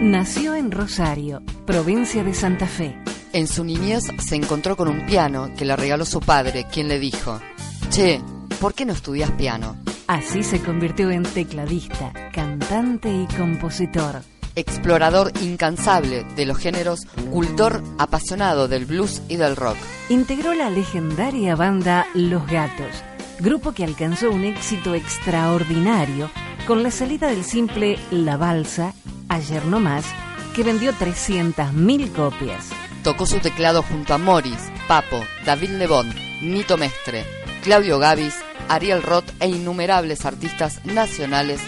Nació en Rosario, provincia de Santa Fe. En su niñez se encontró con un piano que le regaló su padre, quien le dijo, Che, ¿por qué no estudias piano? Así se convirtió en tecladista, cantante y compositor. Explorador incansable de los géneros, cultor apasionado del blues y del rock. Integró la legendaria banda Los Gatos, grupo que alcanzó un éxito extraordinario con la salida del simple La Balsa, ayer no más, que vendió 300.000 copias. Tocó su teclado junto a Morris, Papo, David Lebón, Nito Mestre, Claudio Gavis, Ariel Roth e innumerables artistas nacionales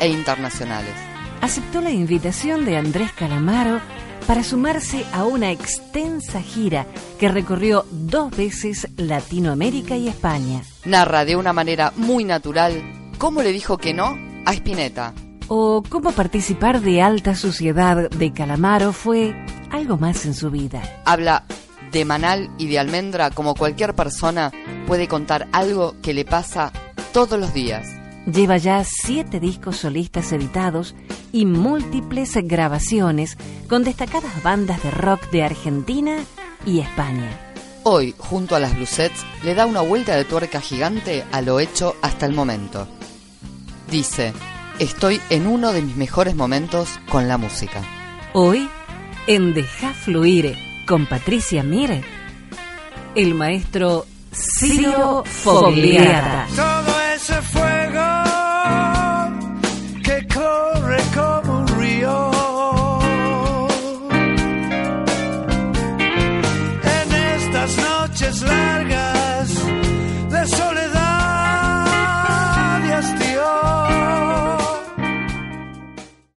e internacionales. Aceptó la invitación de Andrés Calamaro para sumarse a una extensa gira que recorrió dos veces Latinoamérica y España. Narra de una manera muy natural cómo le dijo que no a Spinetta. O cómo participar de Alta Sociedad de Calamaro fue algo más en su vida. Habla de Manal y de Almendra como cualquier persona puede contar algo que le pasa todos los días. Lleva ya siete discos solistas editados y múltiples grabaciones con destacadas bandas de rock de Argentina y España. Hoy, junto a las Bluesets, le da una vuelta de tuerca gigante a lo hecho hasta el momento. Dice, estoy en uno de mis mejores momentos con la música. Hoy, en Deja Fluir con Patricia Mire, el maestro Ciro Fogliata. Todo